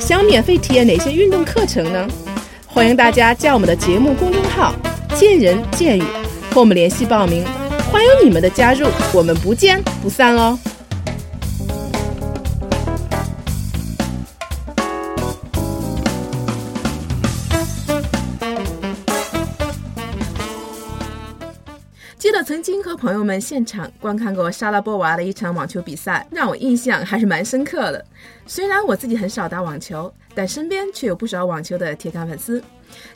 想免费体验哪些运动课程呢？欢迎大家加我们的节目公众号“见人见语”和我们联系报名。欢迎你们的加入，我们不见不散哦！曾经和朋友们现场观看过莎拉波娃的一场网球比赛，让我印象还是蛮深刻的。虽然我自己很少打网球，但身边却有不少网球的铁杆粉丝。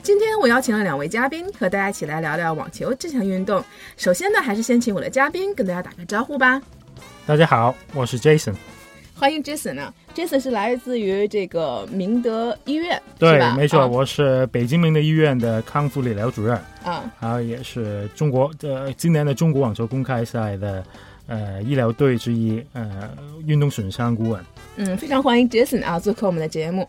今天我邀请了两位嘉宾，和大家一起来聊聊网球这项运动。首先呢，还是先请我的嘉宾跟大家打个招呼吧。大家好，我是 Jason。欢迎 Jason 啊！Jason 是来自于这个明德医院，对，没错，啊我是北京明德医院的康复理疗主任，啊，然后也是中国呃今年的中国网球公开赛的呃医疗队之一，呃运动损伤顾问。嗯，非常欢迎 Jason 啊做客我们的节目。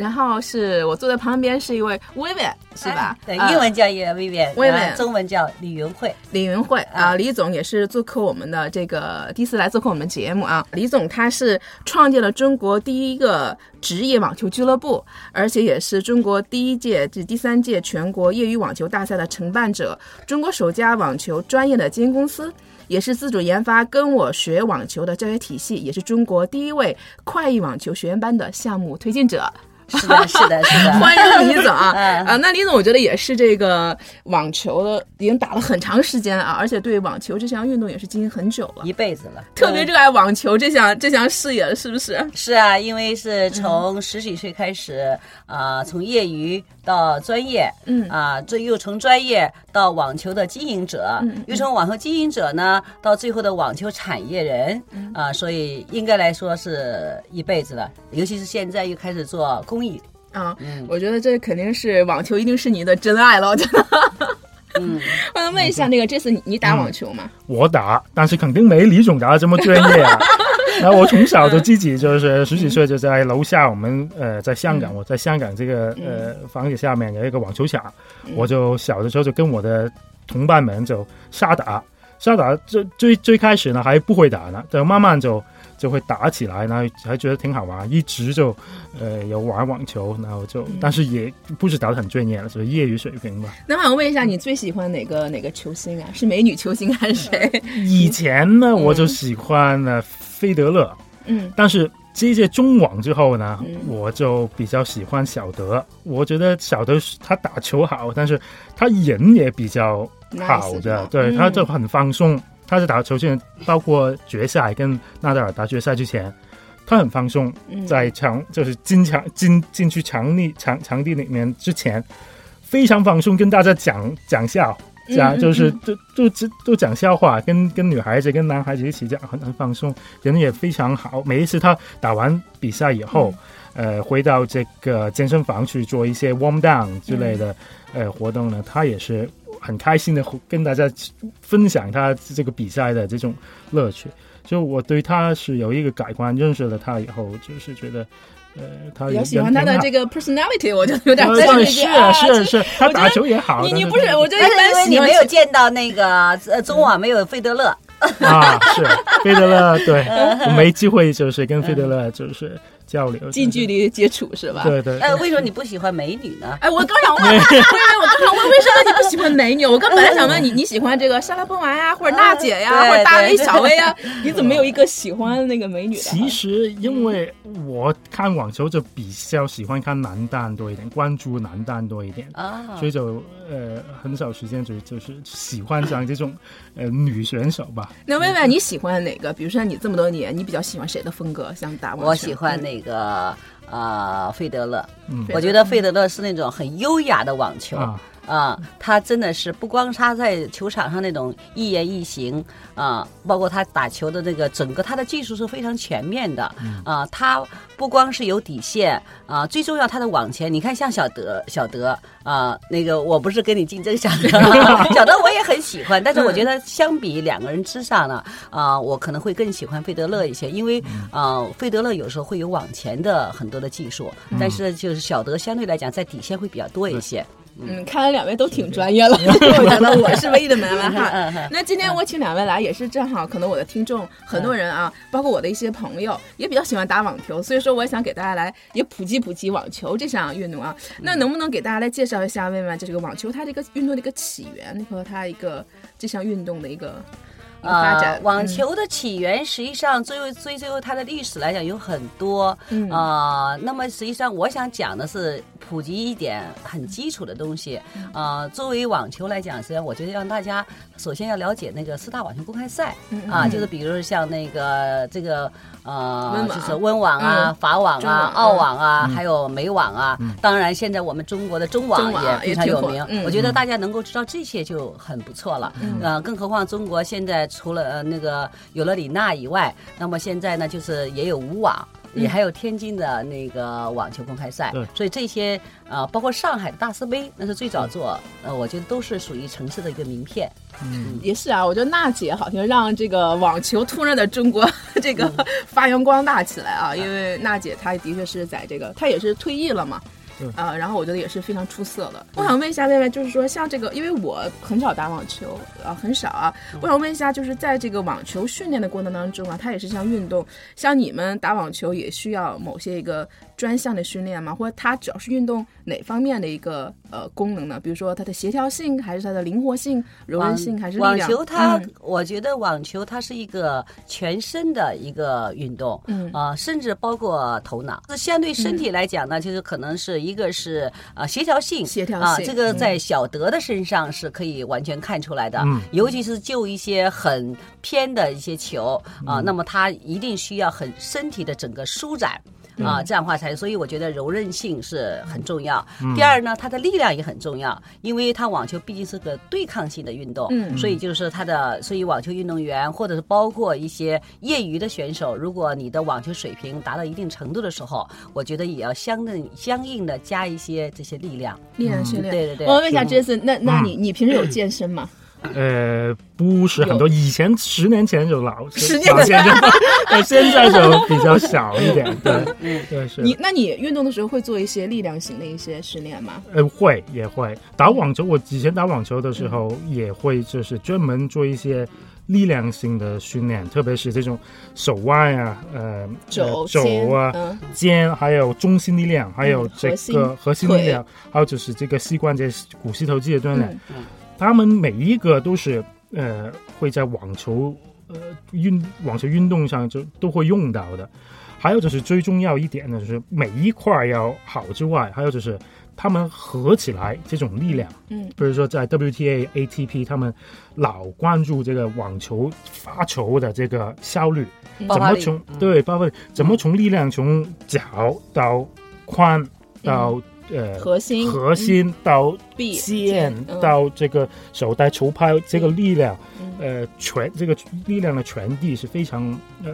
然后是我坐在旁边是一位 Vivian，是吧？对，啊英文叫叶薇薇，薇薇呃中文叫李云慧。李云慧啊，啊李总也是做客我们的这个第一次来做客我们节目啊。李总他是创建了中国第一个职业网球俱乐部，而且也是中国第一届至第三届全国业余网球大赛的承办者，中国首家网球专业的经营公司。也是自主研发“跟我学网球”的教学体系，也是中国第一位快意网球学员班的项目推进者。是的，是的，是的。欢迎李总啊！嗯。啊，那李总我觉得也是这个网球的，已经打了很长时间啊，而且对网球这项运动也是经营很久了，一辈子了，嗯特别热爱网球这项这项事业，是不是？是啊，因为是从十几岁开始，啊、从业余到专业，嗯。啊，这又从专业到网球的经营者，嗯又从网球经营者呢到最后的网球产业人，嗯。啊，所以应该来说是一辈子了，尤其是现在又开始做公益，啊，嗯我觉得这肯定是网球，一定是你的真爱了，我觉得。嗯，我想问一下，那个这次你你打网球吗？我打，但是肯定没李总打的这么专业啊。然后我从小就自己就是十几岁就在楼下，我们呃在香港，我在香港这个呃房子下面有一个网球场，我就小的时候就跟我的同伴们就瞎打，瞎打最最最开始呢还不会打呢，就慢慢就就会打起来，然后还觉得挺好玩，一直就呃有玩网球，然后就但是也不是打得很专业了，就是业余水平吧。那我想问一下，你最喜欢哪个哪个球星啊？是美女球星还是谁？以前呢，我就喜欢呢费德勒，嗯但是这届中网之后呢，嗯我就比较喜欢小德。我觉得小德他打球好，但是他人也比较好的，对，嗯他就很放松。他是打球现在包括决赛跟纳达尔打决赛之前，他很放松，嗯在场就是进场进进去场地场场地里面之前，非常放松，跟大家讲讲笑。讲就是嗯就就就就讲笑话，跟跟女孩子跟男孩子一起讲，很很放松，人也非常好。每一次他打完比赛以后，嗯呃，回到这个健身房去做一些 warm down 之类的、嗯呃活动呢，他也是很开心的跟大家分享他这个比赛的这种乐趣。就我对他是有一个改观，认识了他以后，就是觉得，呃，他比较喜欢他的这个，personality，我觉得有点呃在对是啊是啊是啊，他打球也好，你你不是，我觉得因一般为你没有见到那个呃中网没有费德勒，啊，是费德勒，对嗯 我没机会就是跟费德勒就是交流，近距离接触是吧？对对哎，为什么你不喜欢美女呢？哎，我刚想问，我以为我刚想问，为什么你不喜欢美女？我刚本来想问你，你喜欢这个莎拉波娃呀，或者娜姐呀，对或者大 V 小 V 呀？你怎么没有一个喜欢那个美女的？其实因为我看网球就比较喜欢看男单多一点，关注男单多一点，啊，所以就呃很少时间就就是喜欢上这种 呃女选手吧。那薇薇，你喜欢哪个？比如说你这么多年，你比较喜欢谁的风格？像打？我喜欢那个呃费德勒，嗯我觉得费德勒是那种很优雅的网球。啊，啊，他真的是不光他在球场上那种一言一行啊，包括他打球的那个整个他的技术是非常全面的啊，他不光是有底线啊，最重要他的网前，你看像小德小德啊，那个我不是跟你竞争小德，小德我也很喜欢，但是我觉得相比两个人之上呢，啊，我可能会更喜欢费德勒一些，因为啊，费德勒有时候会有网前的很多的技术，但是就是小德相对来讲在底线会比较多一些。嗯，看来两位都挺专业了，我觉得我是唯一的门外汉。那今天我请两位来，也是正好，可能我的听众很多人啊，包括我的一些朋友，也比较喜欢打网球，所以说我也想给大家来也普及普及网球这项运动啊。那能不能给大家来介绍一下，问问这个网球它这个运动的一个起源和它一个这项运动的一个？呃，网球的起源实际上追追追究它的历史来讲有很多，啊，那么实际上我想讲的是普及一点很基础的东西，啊，作为网球来讲，实际上我觉得让大家首先要了解那个四大网球公开赛，啊，就是比如像那个这个。呃，就是温网啊、法网啊、澳网啊，还有美网啊。当然，现在我们中国的中网也非常有名。我觉得大家能够知道这些就很不错了。呃，更何况中国现在除了那个有了李娜以外，那么现在呢，就是也有五网。也还有天津的那个网球公开赛，所以这些呃，包括上海的大师杯，那是最早做，呃，我觉得都是属于城市的一个名片。嗯，也是啊，我觉得娜姐好像让这个网球突然在中国这个。发扬光大起来啊，因为娜姐她的确是在这个，她也是退役了嘛。呃，然后我觉得也是非常出色的。我想问一下薇薇，就是说像这个，因为我很少打网球，啊，很少啊。我想问一下，就是在这个网球训练的过程当中啊，它也是像运动，像你们打网球也需要某些一个。专项的训练吗？或者它主要是运动哪方面的一个呃功能呢？比如说它的协调性，还是它的灵活性、柔韧性，还是力量？网球它，我觉得网球它是一个全身的一个运动，嗯啊，甚至包括头脑。那相对身体来讲呢，就是可能是一个是啊协调性，协调性啊，这个在小德的身上是可以完全看出来的。嗯，尤其是就一些很偏的一些球啊，那么它一定需要很身体的整个舒展。啊，这样话才，所以我觉得柔韧性是很重要。第二呢，它的力量也很重要，因为它网球毕竟是个对抗性的运动，嗯，所以就是它的，所以网球运动员或者是包括一些业余的选手，如果你的网球水平达到一定程度的时候，我觉得也要相应相应的加一些这些力量，力量训练。对对对。我问一下杰森，那那你你平时有健身吗？呃，不是很多，以前十年前就老，十年前就，现在就比较小一点。对，对是。你那你运动的时候会做一些力量型的一些训练吗？呃，会也会。打网球，我以前打网球的时候也会，就是专门做一些力量型的训练，特别是这种手腕啊，呃，肘肘啊，肩，还有中心力量，还有这个核心力量，还有就是这个膝关节、股四头肌的锻炼。他们每一个都是呃会在网球呃运网球运动上就都会用到的，还有就是最重要一点呢，就是每一块要好之外，还有就是他们合起来这种力量，嗯，比如说在 WTA、ATP，他们老关注这个网球发球的这个效率，怎么从对包括怎么从力量从脚到髋到。呃，核心核心到肩到这个手带球拍这个力量，呃，传这个力量的传递是非常呃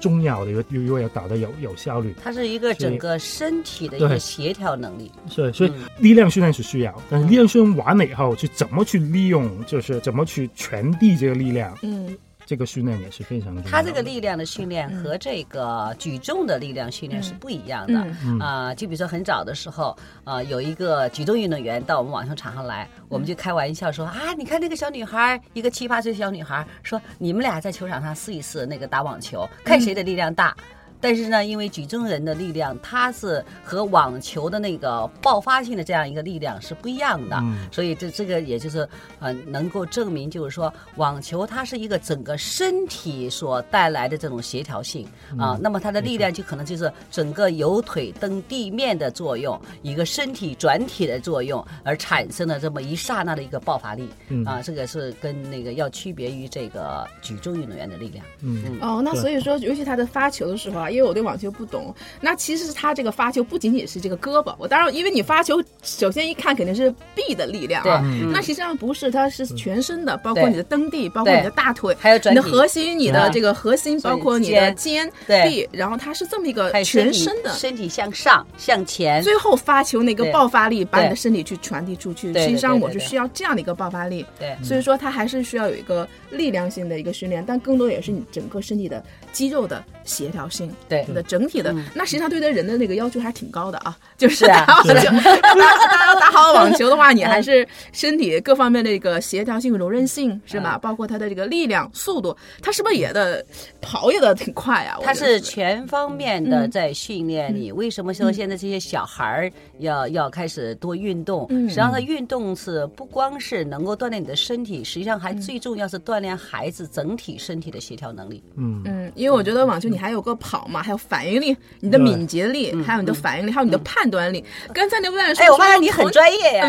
重要的，又又又要打得有有效率。它是一个整个身体的一个协调能力。是，所以力量训练是需要，但是力量训练完了以后，去怎么去利用，就是怎么去传递这个力量。嗯。这个训练也是非常。他这个力量的训练和这个举重的力量训练是不一样的啊。就比如说很早的时候，呃，有一个举重运动员到我们网球场上来，我们就开玩笑说啊，你看那个小女孩，一个七八岁小女孩，说你们俩在球场上试一试那个打网球，看谁的力量大。但是呢，因为举重人的力量，它是和网球的那个爆发性的这样一个力量是不一样的，所以这这个也就是呃能够证明，就是说网球它是一个整个身体所带来的这种协调性啊，那么它的力量就可能就是整个有腿蹬地面的作用，一个身体转体的作用而产生的这么一刹那的一个爆发力啊，这个是跟那个要区别于这个举重运动员的力量。嗯哦，那所以说，尤其他在发球的时候啊。因为我对网球不懂。那其实他这个发球不仅仅是这个胳膊，我当然因为你发球，首先一看肯定是臂的力量啊，那实际上不是，它是全身的，包括你的蹬地，包括你的大腿，还有你的核心，你的这个核心，包括你的肩、臂，然后它是这么一个全身的，身体向上向前，最后发球那个爆发力把你的身体去传递出去。实际上我是需要这样的一个爆发力，对，所以说它还是需要有一个力量性的一个训练，但更多也是你整个身体的肌肉的协调性，对，的整体的。那实际上对待人的那个要求还是挺高的啊，就是打网球，打 打好网球的话，你还是身体各方面的一个协调性、柔韧性是吧？包括他的这个力量、速度，他是不是也的跑也的挺快啊？他是全方面的在训练你。为什么说现在这些小孩儿要要开始多运动？实际上，他运动是不光是能够锻炼你的身体，实际上还最重要是锻炼孩子整体身体的协调能力。嗯嗯，因为我觉得网球你还有个跑嘛，还有反应力，你的敏捷力，还有你的反应力，还有你的判断力。刚才那位说，哎，我发现你很专业呀，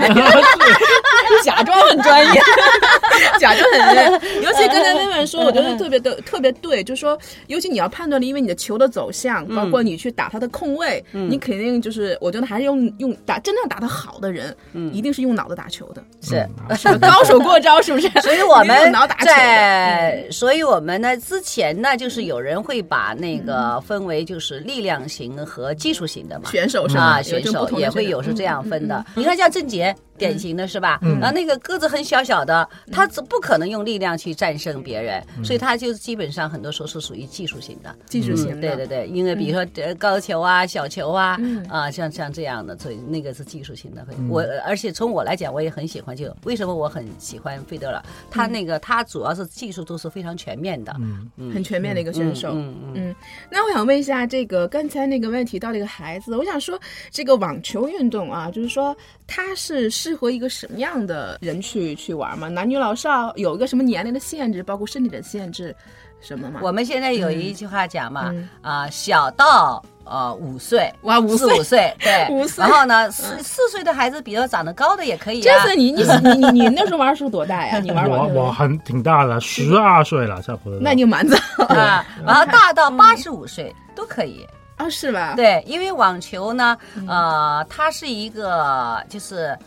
假装很专业，假装很专业。尤其刚才那位说，我觉得特别的特别对，就是说，尤其你要判断力，因为你的球的走向，包括你去打他的空位，你肯定就是，我觉得还是用用打真正打得好的人，一定是用脑子打球的，是。高手过招，是不是？所以我们在，所以我们呢之前呢，就是有人会把那个分为就是力量型和技术型的嘛，选手是啊，选手也会有是这样分的。你看像郑洁。典型的是吧？然后那个个子很小小的，他不可能用力量去战胜别人，所以他就基本上很多时候是属于技术型的。技术型，对对对，因为比如说高球啊、小球啊，啊像像这样的，所以那个是技术型的。我而且从我来讲，我也很喜欢。就为什么我很喜欢费德勒？他那个他主要是技术都是非常全面的，嗯，很全面的一个选手。嗯嗯。那我想问一下，这个刚才那个问题到这个孩子，我想说这个网球运动啊，就是说他是。适合一个什么样的人去去玩吗？男女老少有一个什么年龄的限制，包括身体的限制，什么吗？我们现在有一句话讲嘛，啊，小到呃五岁，哇，五四五岁，对，五岁。然后呢，四四岁的孩子比较长得高的也可以。这是你你你 你那时候玩的时候多大呀？你玩我我很挺大的，十二岁了，差不多。那你蛮早啊。然后大到八十五岁都可以。啊，是吧？对，因为网球呢，呃，它是一个就是。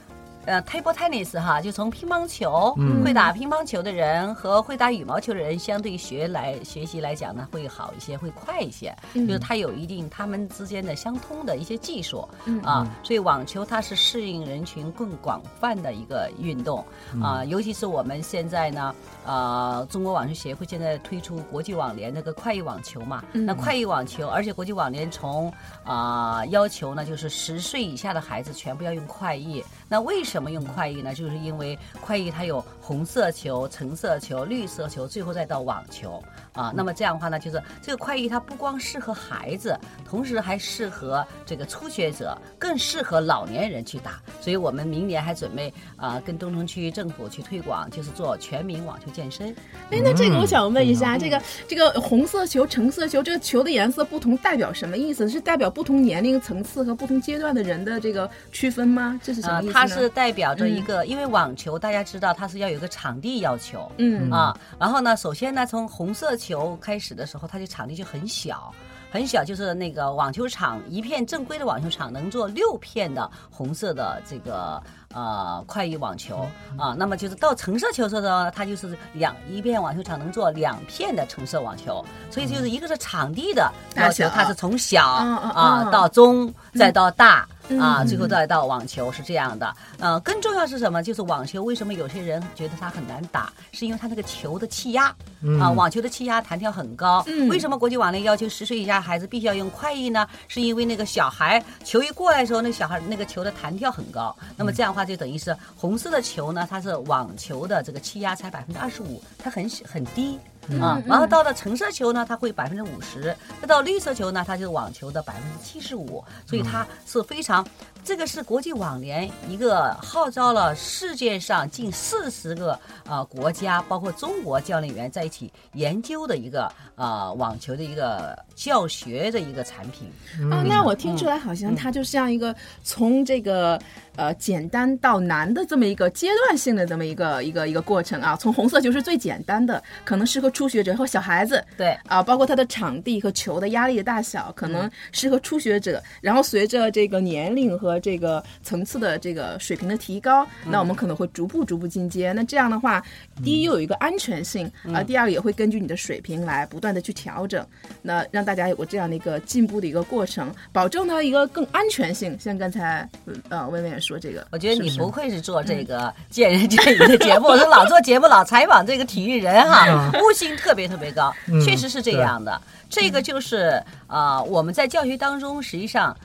呃，table tennis 哈，就从乒乓球会打乒乓球的人和会打羽毛球的人相对学来学习来讲呢，会好一些，会快一些。就是它有一定他们之间的相通的一些技术啊，所以网球它是适应人群更广泛的一个运动啊，尤其是我们现在呢，呃，中国网球协会现在推出国际网联那个快意网球嘛，那快意网球，而且国际网联从啊要求呢，就是十岁以下的孩子全部要用快意。那为什么用快意呢？就是因为快意它有红色球、橙色球、绿色球，最后再到网球啊。那么这样的话呢，就是这个快意它不光适合孩子，同时还适合这个初学者，更适合老年人去打。所以我们明年还准备啊，跟东城区政府去推广，就是做全民网球健身。哎，那这个我想问一下，这个这个红色球、橙色球，这个球的颜色不同代表什么意思？是代表不同年龄层次和不同阶段的人的这个区分吗？这是什么意思？它是代表着一个，因为网球大家知道它是要有一个场地要求，嗯。啊，然后呢，首先呢，从红色球开始的时候，它就场地就很小，很小，就是那个网球场一片正规的网球场能做六片的红色的这个呃快意网球啊，那么就是到橙色球的时候，它就是两一片网球场能做两片的橙色网球，所以就是一个是场地的要求，它是从小啊到中再到大。啊，最后再到网球是这样的，呃，更重要是什么？就是网球为什么有些人觉得它很难打，是因为它那个球的气压啊，网球的气压弹跳很高。为什么国际网联要求十岁以下孩子必须要用快意呢？是因为那个小孩球一过来的时候，那小孩那个球的弹跳很高。那么这样的话就等于是红色的球呢，它是网球的这个气压才百分之二十五，它很很低。啊，然后到了橙色球呢，它会百分之五十；再到绿色球呢，它就是网球的百分之七十五。所以它是非常这个是国际网联一个号召了世界上近四十个呃国家，包括中国教练员在一起研究的一个呃网球的一个教学的一个产品。哦，那我听出来好像它就像一个从这个呃简单到难的这么一个阶段性的这么一个一个一个过程啊。从红色球是最简单的，可能适合初学者和小孩子。对啊，包括它的场地和球的压力的大小，可能适合初学者。然后随着这个年龄和这个层次的这个水平的提高，那我们可能会逐步逐步进阶。那这样的话，第一又有一个安全性啊，第二个也会根据你的水平来不断的去调整，那让大家有个这样的一个进步的一个过程，保证它一个更安全性。像刚才呃薇薇也说这个，我觉得你不愧是做这个见人见语的节目，我说老做节目老采访这个体育人哈，悟性特别特别高，嗯确实是这样的。这个就是呃我们在教学当中实际上。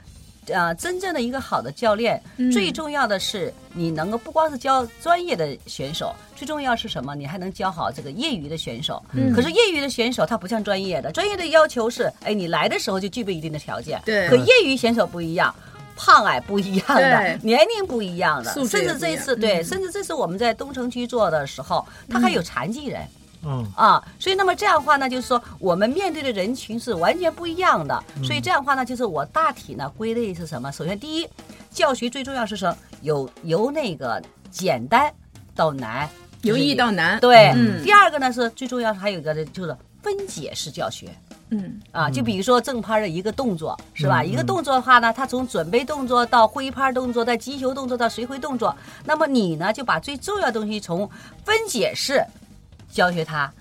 呃，真正的一个好的教练，最重要的是你能够不光是教专业的选手，最重要是什么？你还能教好这个业余的选手。可是业余的选手他不像专业的，专业的要求是，哎，你来的时候就具备一定的条件。对可业余选手不一样。胖矮不一样的，年龄不一样的，甚至这次对，嗯甚至这次我们在东城区做的时候，他还有残疾人。嗯啊，所以那么这样的话呢，就是说我们面对的人群是完全不一样的。所以这样的话呢，就是我大体呢归类是什么？首先，第一，教学最重要是什么由由那个简单到难，由易到难。对。嗯第二个呢是最重要，还有一个呢就是分解式教学。嗯啊，就比如说正拍的一个动作，是吧？嗯一个动作的话呢，它从准备动作到挥拍动作，到击球动作到随挥动作，那么你呢就把最重要的东西从分解式教学他。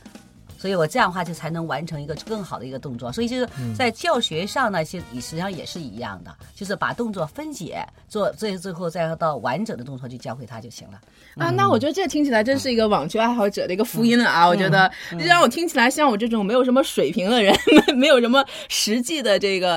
所以我这样的话就才能完成一个更好的一个动作。所以就是在教学上呢，其实实际上也是一样的，就是把动作分解，做最最后再到完整的动作去教会他就行了。啊，那我觉得这听起来真是一个网球爱好者的一个福音了啊！我觉得这让我听起来像我这种没有什么水平的人，没有什么实际的这个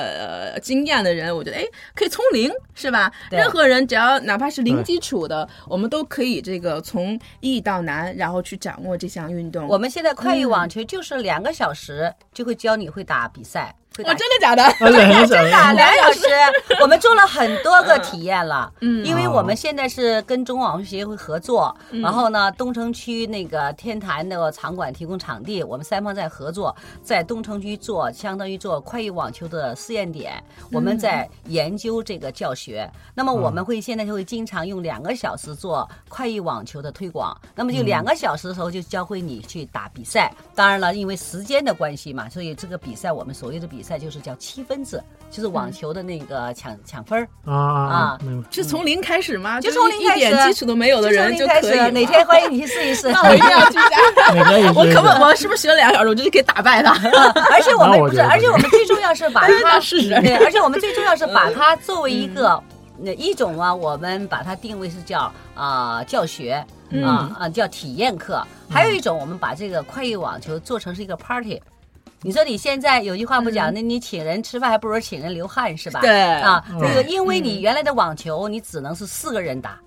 呃经验的人，我觉得哎，可以从零是吧？任何人只要哪怕是零基础的，我们都可以这个从易到难，然后去掌握这项运动。我们现在快意网球就是两个小时就会教你会打比赛，会打哇，真的假的？而且很少打两小时，我们做了很多个体验了。嗯因为我们现在是跟中网球协会合作，然后呢，东城区那个天坛那个场馆提供场地，我们三方在合作，在东城区做相当于做快意网球的试验点，我们在研究这个教学。那么我们会现在就会经常用两个小时做快意网球的推广，那么就两个小时的时候就教会你去打比赛。当然了，因为时间的关系嘛，所以这个比赛我们所谓的比赛就是叫七分制，就是网球的那个抢抢分儿。啊啊从零开始吗？就从零开始一点基础都没有的人就从零开始，可以。哪天欢迎你去试一试。那我一定要去 我可不，是我是不是学了两个小时，我就可以打败他？而且我们不是，而且我们最重要是把它试试对，而且我们最重要是把它作为一个。那一种啊，我们把它定位是叫啊、教学啊啊、叫体验课，还有一种我们把这个快意网球做成是一个 party。你说你现在有句话不讲，那你请人吃饭还不如请人流汗是吧？对啊，嗯。这个因为你原来的网球你只能是四个人打，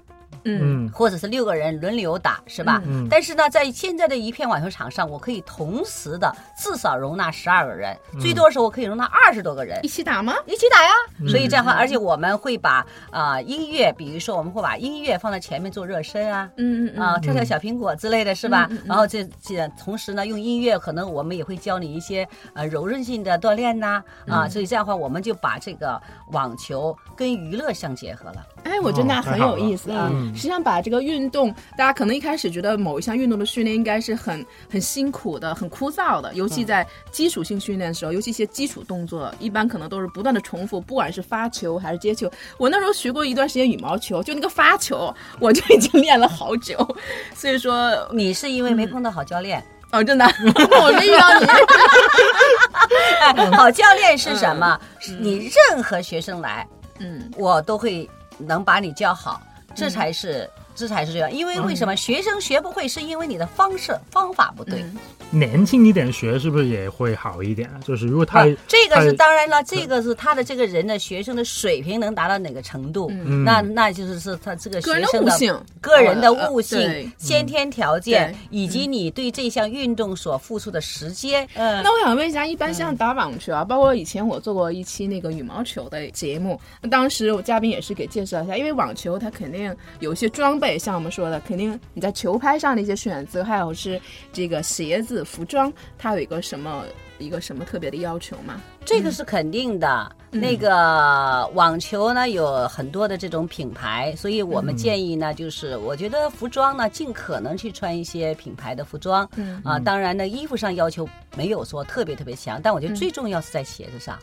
嗯嗯或者是六个人轮流打，是吧？嗯但是呢，在现在的一片网球场上，我可以同时的至少容纳十二个人，最多的时候我可以容纳二十多个人一。起打吗？一起打呀，嗯所以这样的话，而且我们会把啊、音乐，比如说我们会把音乐放在前面做热身啊，嗯嗯嗯啊，跳跳小苹果之类的是吧？然后这这同时呢，用音乐可能我们也会教你一些呃柔韧性的锻炼呐啊，嗯所以这样的话，我们就把这个网球跟娱乐相结合了。哎，我觉得那很有意思实际上，把这个运动，大家可能一开始觉得某一项运动的训练应该是很很辛苦的、很枯燥的，尤其在基础性训练的时候，尤其一些基础动作，一般可能都是不断的重复，不管是发球还是接球。我那时候学过一段时间羽毛球，就那个发球，我就已经练了好久。所以说，你是因为没碰到好教练，哦，真的，我没遇到你。哎，好教练是什么？是你任何学生来，嗯。我都会能把你教好，这才是这才是这样。因为为什么学生学不会，是因为你的方式方法不对。年轻一点学是不是也会好一点？就是如果他这个是当然了，这个是他的这个人的学生的水平能达到哪个程度？那那就是是他这个学生的个人的悟性、先天条件，以及你对这项运动所付出的时间。嗯，那我想问一下，一般像打网球啊，包括以前我做过一期那个羽毛球的节目，那当时我嘉宾也是给介绍一下，因为网球它肯定有一些装备，像我们说的，肯定你在球拍上的一些选择，还有是这个鞋子。服装它有一个什么一个什么特别的要求吗？这个是肯定的。那个网球呢有很多的这种品牌，所以我们建议呢，就是我觉得服装呢尽可能去穿一些品牌的服装。啊，当然呢，衣服上要求没有说特别特别强，但我觉得最重要是在鞋子上。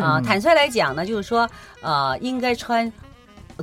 啊，坦率来讲呢，就是说呃，应该穿。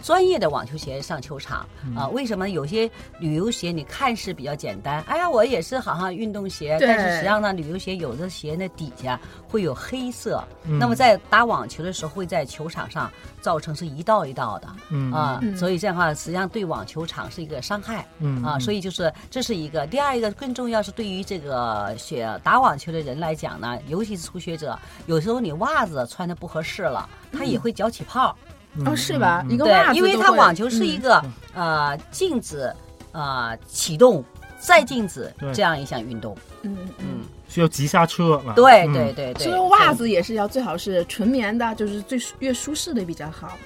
专业的网球鞋上球场啊？为什么有些旅游鞋你看似比较简单？哎呀，我也是好像运动鞋，但是实际上呢，旅游鞋有的鞋那底下会有黑色，那么在打网球的时候会在球场上造成是一道一道的啊，所以这样的话实际上对网球场是一个伤害啊，所以就是这是一个。第二一个更重要是对于这个学打网球的人来讲呢，尤其是初学者，有时候你袜子穿的不合适了，它也会脚起泡。哦，是吧？一个袜子，因为它网球是一个呃静止呃启动再静止这样一项运动。嗯嗯，需要急刹车。对对对对，所以袜子也是要最好是纯棉的，就是最越舒适的比较好。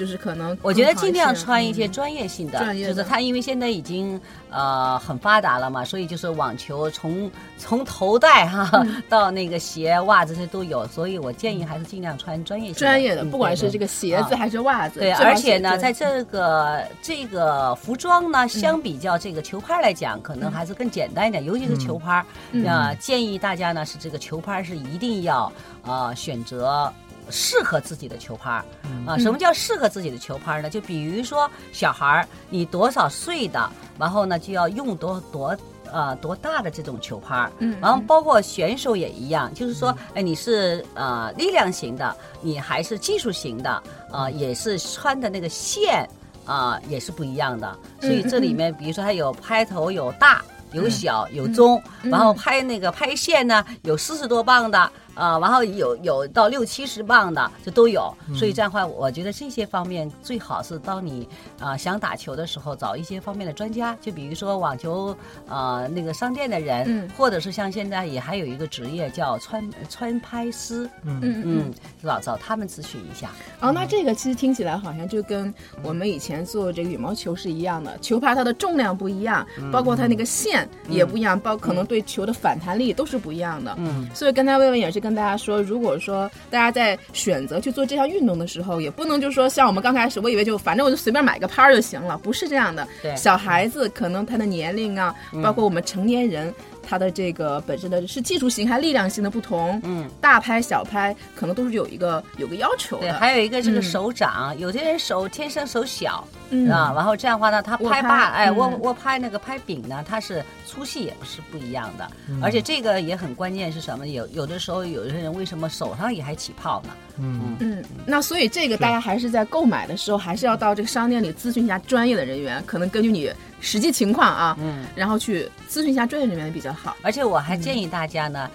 就是可能，我觉得尽量穿一些专业性的，就是它因为现在已经呃很发达了嘛，所以就是网球从 从头戴哈到那个鞋袜这些都有，所以我建议还是尽量穿专业性专业的，不管是这个鞋子还是袜子。对，而且呢，在这个这个服装呢，相比较这个球拍来讲，可能还是更简单一点，尤其是球拍。那建议大家呢是这个球拍是一定要呃选择。适合自己的球拍儿啊？什么叫适合自己的球拍儿呢？就比如说小孩儿，你多少岁的，然后呢就要用多多呃多大的这种球拍儿。嗯，然后包括选手也一样，就是说，哎，你是呃力量型的，你还是技术型的，啊，也是穿的那个线啊也是不一样的。所以这里面，比如说它有拍头有大有小有中，然后拍那个拍线呢有四十多磅的。啊，然后有有到六七十磅的，这都有。所以这样的话，我觉得这些方面最好是当你啊想打球的时候，找一些方面的专家，就比如说网球啊那个商店的人，或者是像现在也还有一个职业叫穿穿拍师，嗯。嗯，找找他们咨询一下。哦，那这个其实听起来好像就跟我们以前做这个羽毛球是一样的，球拍它的重量不一样，包括它那个线也不一样，包可能对球的反弹力都是不一样的。嗯，所以刚才薇薇也是跟。跟大家说，如果说大家在选择去做这项运动的时候，也不能就说像我们刚开始，我以为就反正我就随便买个拍儿就行了，不是这样的。对，小孩子可能他的年龄啊，包括我们成年人。它的这个本身的是技术型还是力量型的不同，嗯，大拍小拍可能都是有一个有个要求的。对，还有一个这个手掌，有些人手天生手小，啊，然后这样的话呢，他拍把哎握握拍那个拍柄呢，它是粗细也是不一样的，而且这个也很关键是什么？有有的时候有些人为什么手上也还起泡呢？嗯嗯，那所以这个大家还是在购买的时候还是要到这个商店里咨询一下专业的人员，可能根据你。实际情况啊，嗯，然后去咨询一下专业人员比较好。而且我还建议大家呢，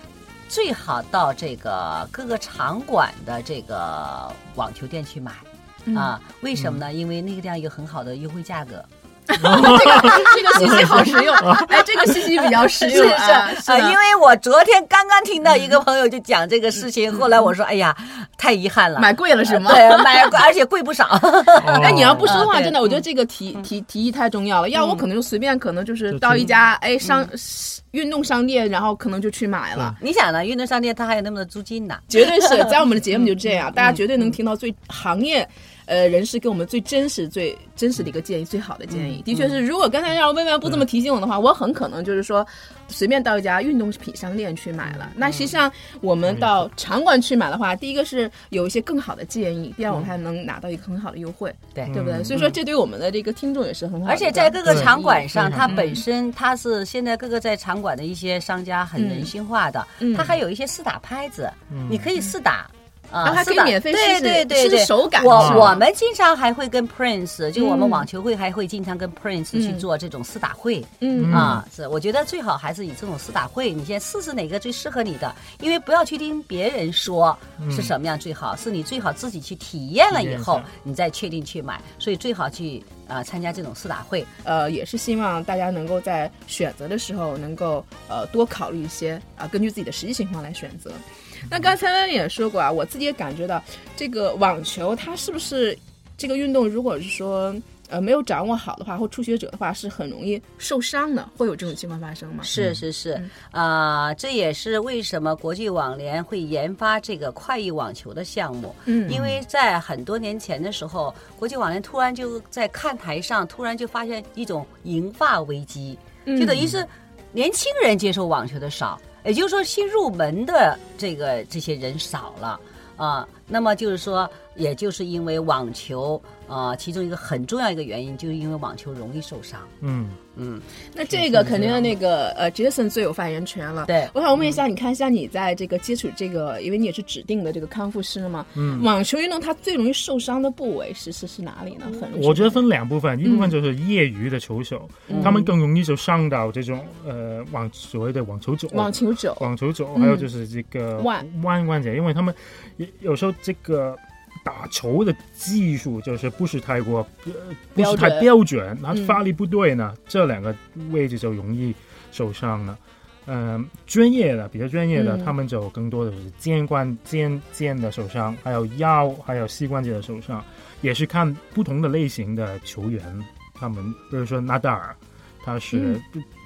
最好到这个各个场馆的这个网球店去买啊。为什么呢？因为那个地方有很好的优惠价格。这个这个信息好实用，哎，这个信息比较实用啊！啊，因为我昨天刚刚听到一个朋友就讲这个事情，后来我说，哎呀，太遗憾了，买贵了是吗？对，买而且贵不少。哎，你要不说的话，真的，我觉得这个提提提议太重要了。要我可能就随便，可能就是到一家哎商运动商店，然后可能就去买了。你想呢？运动商店它还有那么多租金呢？绝对是在我们的节目就这样，大家绝对能听到最行业。呃，人士给我们最真实、最真实的一个建议，最好的建议，的确是。如果刚才让薇薇不这么提醒我的话，我很可能就是说，随便到一家运动品商店去买了。那实际上，我们到场馆去买的话，第一个是有一些更好的建议，第二我们还能拿到一个很好的优惠，对对不对？所以说，这对我们的这个听众也是很好。而且在各个场馆上，它本身它是现在各个在场馆的一些商家很人性化的，它还有一些试打拍子，你可以试打。啊，还可以免费试试，对对对，手感。我我们经常还会跟 Prince，就我们网球会还会经常跟 Prince 去做这种试打会。嗯啊，是，我觉得最好还是以这种试打会，你先试试哪个最适合你的，因为不要去听别人说是什么样最好，是你最好自己去体验了以后，你再确定去买。所以最好去啊参加这种试打会。呃，也是希望大家能够在选择的时候能够呃多考虑一些啊，根据自己的实际情况来选择。那刚才也说过啊，我自己也感觉到，这个网球它是不是这个运动，如果是说呃没有掌握好的话，或初学者的话，是很容易受伤的，会有这种情况发生吗？是是是，啊，这也是为什么国际网联会研发这个快意网球的项目。嗯，因为在很多年前的时候，国际网联突然就在看台上突然就发现一种银发危机，就等于是年轻人接受网球的少。也就是说，新入门的这个这些人少了啊，那么就是说，也就是因为网球。呃，其中一个很重要一个原因，就是因为网球容易受伤。嗯嗯，那这个肯定那个呃，Jason 最有发言权了。对，我想问一下，你看像你在这个接触这个，因为你也是指定的这个康复师嘛。嗯。网球运动它最容易受伤的部位是是是哪里呢？很我觉得分两部分，一部分就是业余的球手，他们更容易就伤到这种呃网所谓的网球肘、网球肘、网球肘，还有就是这个腕腕关节，因为他们有有时候这个。打球的技术就是不是太过，不是太标准，然后发力不对呢，这两个位置就容易受伤了。嗯，专业的比较专业的，他们就更多的是肩关肩肩的受伤，还有腰，还有膝关节的受伤，也是看不同的类型的球员。他们比如说纳达尔，他是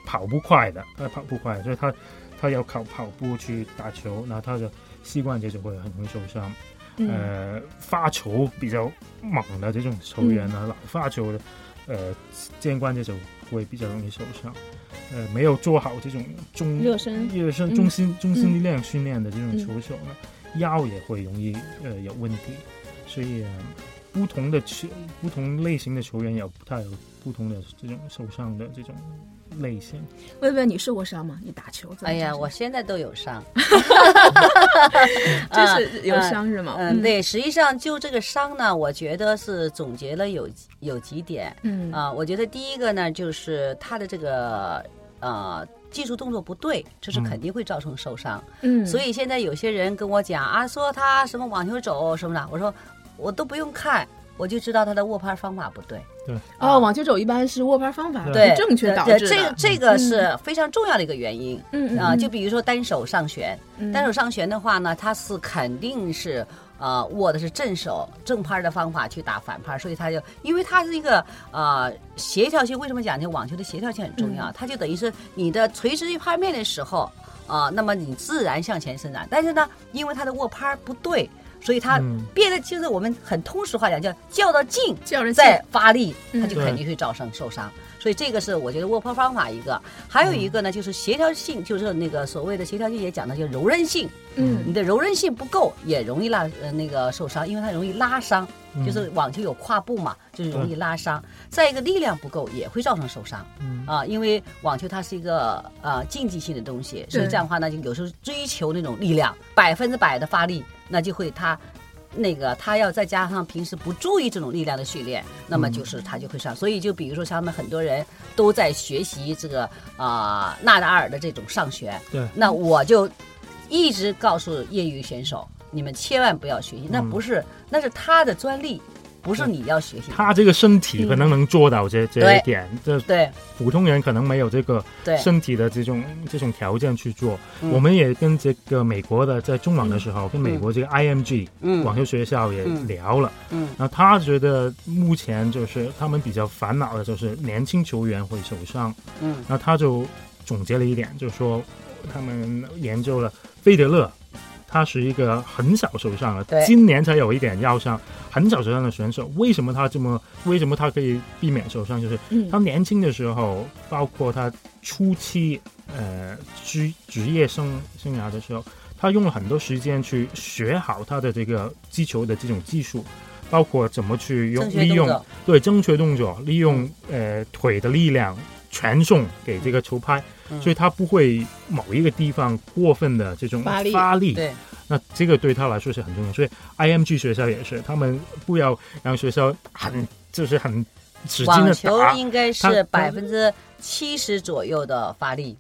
跑不快的，他跑不快，所以他他要靠跑步去打球，那他的膝关节就会很容易受伤。呃，发球比较猛的这种球员呢，老发球的，呃，肩关节就会比较容易受伤。呃，没有做好这种中热身、热身、中心、中心力量训练的这种球手呢，腰也会容易呃有问题。所以，不同的球、不同类型的球员有不太有不同的这种受伤的这种。类型，问问你受过伤吗？你打球？哎呀，我现在都有伤，就是有伤是吗？嗯，对，实际上就这个伤呢，我觉得是总结了有有几点，嗯啊，我觉得第一个呢，就是他的这个呃技术动作不对，这是肯定会造成受伤，嗯，所以现在有些人跟我讲啊，说他什么网球肘什么的，我说我都不用看。我就知道他的握拍方法不对。对哦，网球肘一般是握拍方法不正确导致的。这个这个是非常重要的一个原因。嗯啊，就比如说单手上旋，单手上旋的话呢，它是肯定是呃握的是正手正拍的方法去打反拍，所以他就因为他是一个呃协调性。为什么讲这网球的协调性很重要？它就等于是你的垂直于拍面的时候啊，那么你自然向前伸展。但是呢，因为他的握拍不对。所以它变得就是我们很通俗化讲叫较到劲，再发力，它就肯定会造成受伤。所以这个是我觉得握拍方法一个，还有一个呢就是协调性，就是那个所谓的协调性也讲的就柔韧性。嗯，你的柔韧性不够也容易拉呃那个受伤，因为它容易拉伤。就是网球有跨步嘛，就是容易拉伤。再一个力量不够也会造成受伤。嗯啊，因为网球它是一个呃竞技性的东西，所以这样的话呢，就有时候追求那种力量百分之百的发力。那就会他，那个他要再加上平时不注意这种力量的训练，那么就是他就会上。所以就比如说他们很多人都在学习这个啊纳达尔的这种上旋。对。那我就一直告诉业余选手，你们千万不要学习，那不是，那是他的专利。不是你要学习，他这个身体可能能做到这这一点，这对。普通人可能没有这个身体的这种这种条件去做。我们也跟这个美国的在中网的时候，跟美国这个 IMG 网球学校也聊了，嗯，然后他觉得目前就是他们比较烦恼的就是年轻球员会受伤，嗯，然后他就总结了一点，就是说他们研究了费德勒。他是一个很小受伤了，今年才有一点腰伤，很小受伤的选手。为什么他这么？为什么他可以避免受伤？就是他年轻的时候，包括他初期呃职职业生生涯的时候，他用了很多时间去学好他的这个击球的这种技术，包括怎么去用利用对正确动作，利用呃腿的力量传送给这个球拍。所以他不会某一个地方过分的这种发力，对，那这个对他来说是很重要。所以 IMG 学校也是，他们不要让学校很就是很使劲网的打，球应该是百分之七十左右的发力，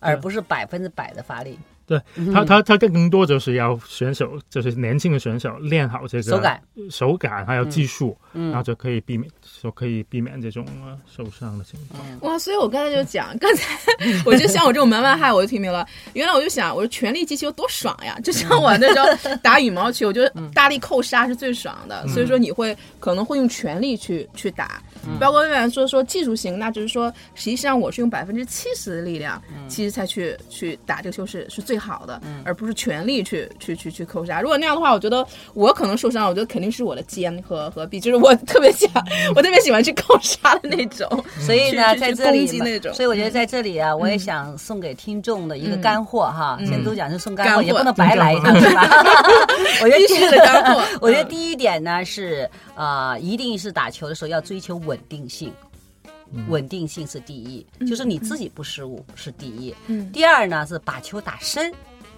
而不是百分之百的发力。对他他他更多就是要选手，就是年轻的选手练好这个手感、手感还有技术，嗯然后就可以避免，就可以避免这种呃受伤的情况。哇，所以我刚才就讲，刚才我就像我这种门外汉，我就听明了。原来我就想，我说全力击球多爽呀！就像我那时候打羽毛球，我觉得大力扣杀是最爽的。所以说你会可能会用全力去去打，包括魏然说说技术型，那就是说实际上我是用百分之七十的力量，其实才去去打这个球是是最好的，嗯而不是全力去去去去扣杀。如果那样的话，我觉得我可能受伤，我觉得肯定是我的肩和和臂，就是我特别想，我特别喜欢去扣杀的那种。所以呢，在这里那种嗯所以我觉得在这里啊，我也想送给听众的一个干货哈。现在都讲是送干货，干货也不能白来一趟，是吧？我觉得必须的干货我觉得第一点呢是啊，一定是打球的时候要追求稳定性。稳定性是第一，就是你自己不失误是第一。嗯第二呢是把球打深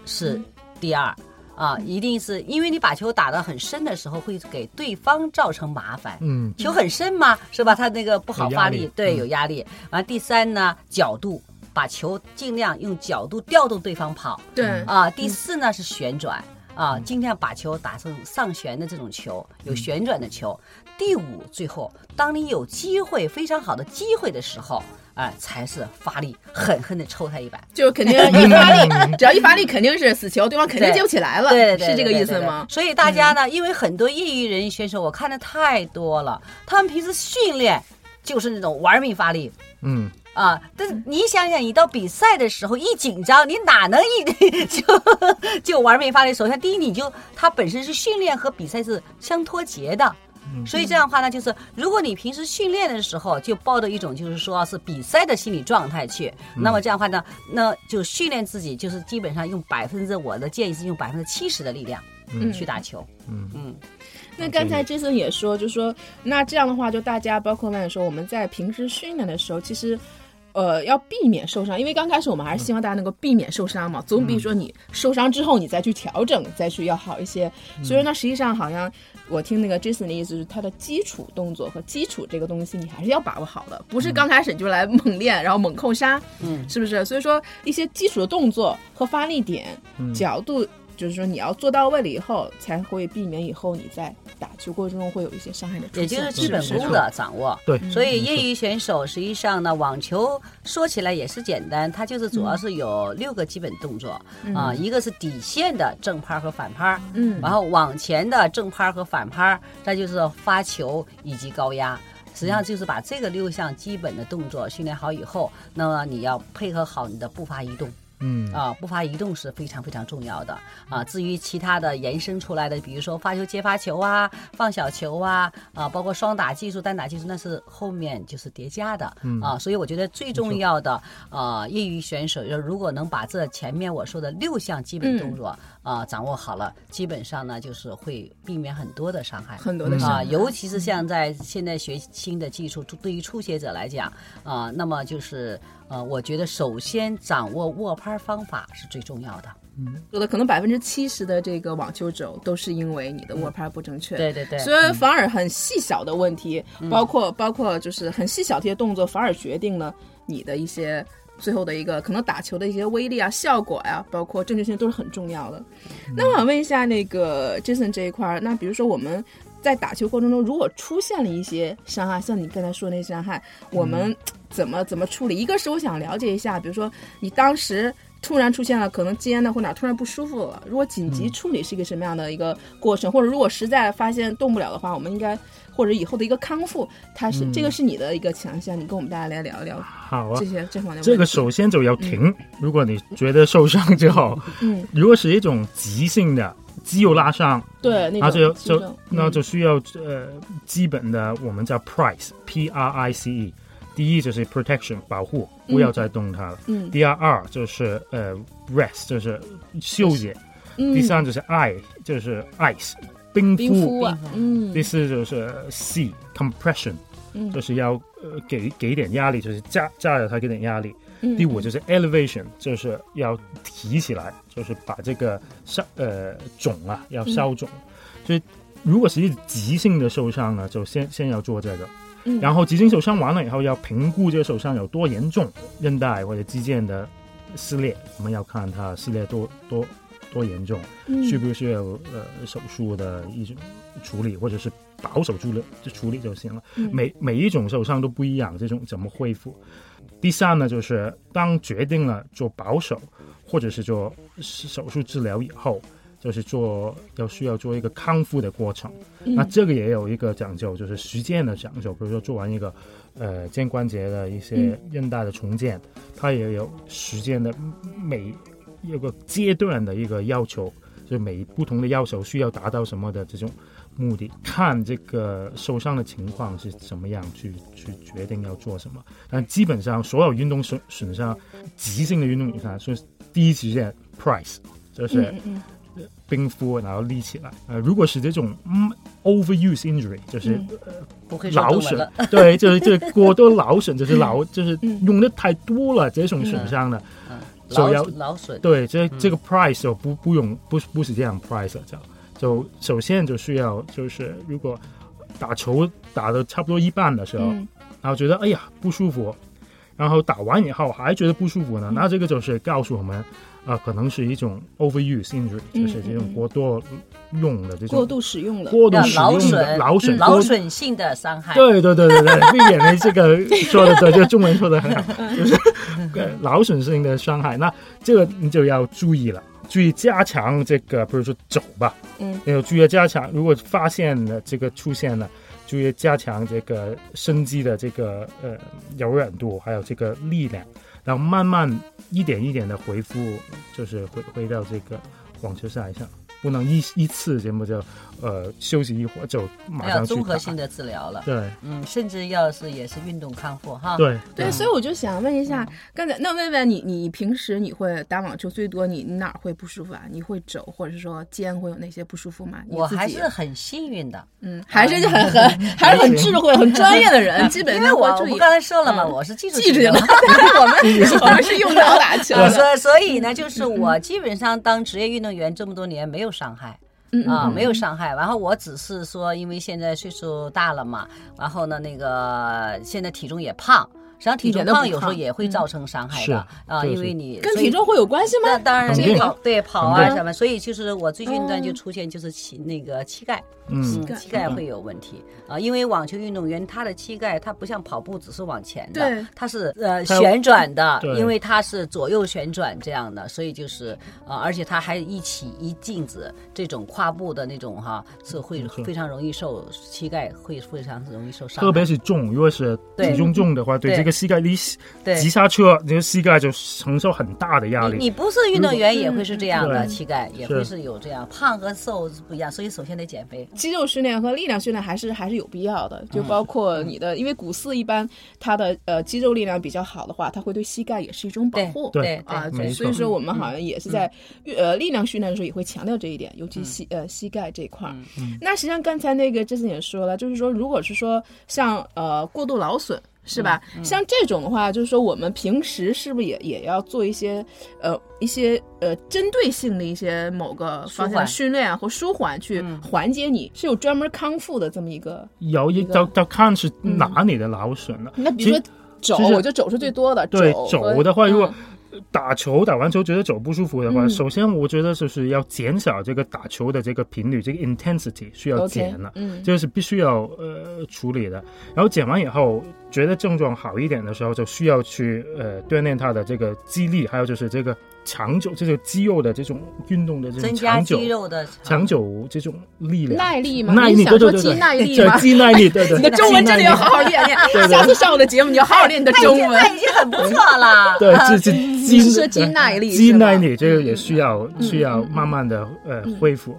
是第二。啊，一定是因为你把球打得很深的时候，会给对方造成麻烦。嗯，球很深嘛，是吧？他那个不好发力，对，嗯有压力。完，第三呢，角度，把球尽量用角度调动对方跑。对啊，第四呢是旋转啊，尽量把球打成上旋的这种球，有旋转的球。第五，最后，当你有机会非常好的机会的时候，啊，才是发力，狠狠的抽他一板。就肯定一发力，只要一发力肯定是死球，对方肯定接不起来了，对对对，是这个意思吗？所以大家呢，因为很多业余人选手，我看的太多了，他们平时训练就是那种玩命发力。嗯，啊！但是你想想，你到比赛的时候一紧张，你哪能一 就就玩命发力？首先，第一，你就它本身是训练和比赛是相脱节的。所以这样的话呢，就是如果你平时训练的时候就抱着一种就是说是比赛的心理状态去，那么这样的话呢，那就训练自己，就是基本上用百分之我的建议是用百分之七十的力量去打球。嗯。嗯，那刚才 Jason 也说，就说那这样的话，就大家包括曼说，我们在平时训练的时候，其实。呃，要避免受伤，因为刚开始我们还是希望大家能够避免受伤嘛，总比说你受伤之后你再去调整再去要好一些。所以呢，实际上好像我听那个 Jason 的意思是，他的基础动作和基础这个东西你还是要把握好的，不是刚开始就来猛练，然后猛扣杀，嗯，是不是？所以说一些基础的动作和发力点、角度。就是说，你要做到位了以后，才会避免以后你在打球过程中会有一些伤害的出现。也就是基本功的掌握。对，所以业余选手实际上呢，网球说起来也是简单，它就是主要是有六个基本动作啊，一个是底线的正拍和反拍，嗯然后往前的正拍和反拍，再就是发球以及高压。实际上就是把这个六项基本的动作训练好以后，那么你要配合好你的步伐移动。嗯啊，步伐移动是非常非常重要的啊。至于其他的延伸出来的，比如说发球接发球啊，放小球啊，啊，包括双打技术、单打技术，那是后面就是叠加的、啊。所以我觉得最重要的啊，业余选手要如果能把这前面我说的六项基本动作、啊掌握好了，基本上呢就是会避免很多的伤害。啊，很多的伤害。尤其是像在现在学新的技术，对于初学者来讲啊，那么就是呃，我觉得首先掌握握拍方法是最重要的。嗯有的可能百分之七十的这个网球肘都是因为你的握拍不正确。对对对，所以反而很细小的问题，包括包括就是很细小的一些动作，反而决定了你的一些最后的一个可能打球的一些威力啊、效果呀、包括正确性都是很重要的。那我想问一下那个 Jason 这一块儿，那比如说我们在打球过程中，如果出现了一些伤害，像你刚才说的那些伤害，我们怎么怎么处理？一个是我想了解一下，比如说你当时。突然出现了可能肩呢或哪突然不舒服了，如果紧急处理是一个什么样的一个过程，或者如果实在发现动不了的话，我们应该或者以后的一个康复，它是、这个是你的一个强项，你跟我们大家来聊一聊好啊这。些这方面。这个首先就要停。如果你觉得受伤之后，嗯，如果是一种急性的肌肉拉伤，对那那就就那就需要呃基本的我们叫 price p r i c e。第一就是 protection 保护，不要再动它了。嗯第二二就是呃 rest 就是休息。嗯第三就是 i 就是 ice 冰冰敷啊，嗯第四就是 c compression，、嗯就是要呃给给一点压力，就是加加了它给点压力。嗯第五就是 elevation，就是要提起来，就是把这个消呃肿啊要消肿。所以如果是急性的受伤呢，就先先要做这个。嗯然后急性受伤完了以后，要评估这个受伤有多严重，韧带或者肌腱的撕裂，我们要看它撕裂多多多严重，嗯需不需要呃手术的一种处理，或者是保守处理就处理就行了。嗯每每一种受伤都不一样，这种怎么恢复？第三呢，就是当决定了做保守或者是做手术治疗以后，就是做要需要做一个康复的过程。那这个也有一个讲究，就是时间的讲究。比如说做完一个呃肩关节的一些韧带的重建，它也有时间的每有个阶段的一个要求，就是每不同的要求需要达到什么的这种目的，看这个受伤的情况是怎么样去去决定要做什么。但基本上所有运动损损伤，急性的运动损伤，是第一时间 price 就是。冰敷，然后立起来。呃，如果是这种嗯 overuse injury，就是、嗯。不会劳损 对，就是就是过多劳损，就是劳，就是嗯用的太多了，这种损伤的。嗯，就要劳劳损。对，这这个 price 就不不用不不是这样 price 的，就就首先就需要就是如果打球打的差不多一半的时候，嗯。然后觉得哎呀不舒服，然后打完以后还觉得不舒服呢，那这个就是告诉我们，啊、可能是一种 overuse injury，嗯就是这种过多用的这种过度使用了。过度使用的劳损劳损劳损性的伤害。对对对对对，避免了这个 说的对，这个中文说的很好，就是呃劳损性的伤害。那这个你就要注意了，注意加强这个，比如说肘吧，嗯，要注意加强。如果发现了这个出现了，注意加强这个伸肌的这个呃柔软度，还有这个力量，然后慢慢一点一点的回复，就是回回到这个网球赛上。不能一一次节目就呃休息一会儿就马要上综合性的治疗了。对嗯，甚至要是也是运动康复哈。对对，所以我就想问一下，刚才那问问你，你平时你会打网球最多，你你哪儿会不舒服啊？你会肘或者是说肩会有那些不舒服吗？我还是很幸运的，嗯，还是很很 还是很智慧、很专业的人，基本因为我注意我刚才说了嘛，嗯我是技术型的。我们我们是用脑打球的，所所以呢，就是我基本上当职业运动员这么多年没有伤害。嗯啊，没有伤害。然后我只是说，因为现在岁数大了嘛，然后呢，那个现在体重也胖，实际上体重胖有时候也会造成伤害的啊，就是因为你跟体重会有关系吗？那当然，对跑啊什么，所以就是我最近一段就出现就是膝那个膝盖，嗯嗯，膝盖会有问题啊，因为网球运动员他的膝盖他不像跑步只是往前的对，他是呃旋转的，对因为他是左右旋转这样的，所以就是啊，而且他还一起一镜子这种跨步的那种哈，是会非常容易受膝盖会非常容易受伤，特别是重，如果是体重重的话，对对这个膝盖离对急刹车，这个膝盖就承受很大的压力。你你不是运动员也会是这样的，对膝盖也会是有这样，胖和瘦是不一样，所以首先得减肥。肌肉训练和力量训练还是还是有必要的，就包括你的，因为股四一般它的呃肌肉力量比较好的话，它会对膝盖也是一种保护。对对啊，对对，所以说我们好像也是在呃力量训练的时候也会强调这一点，尤其膝呃膝盖这一块儿。那实际上刚才那个之前也说了，就是说如果是说像呃过度劳损。是吧？像这种的话，就是说我们平时是不是也也要做一些呃一些呃针对性的一些某个方向的训练啊或舒缓，去缓解你是有专门康复的这么一个。有一一个要要看是哪里的劳损了。那比如说肘，我觉得肘是最多的。对肘的话，如果嗯打球打完球觉得肘不舒服的话，嗯首先我觉得就是要减少这个打球的这个频率，这个 intensity 需要减了。嗯，这个是必须要呃处理的。然后减完以后，觉得症状好一点的时候，就需要去呃锻炼他的这个肌力，还有就是这个长久这个肌肉的这种运动的这增加种长久肌肉的长久这种力量。耐力嘛，耐力，对对对。对，耐力肌耐力，对对。你的中文真的要好好练练。下次上我的节目，你要好好练你的中文。已经很不错了。对，这这你肌是肌耐力肌耐力这个也需要嗯。需要慢慢的呃嗯。恢复。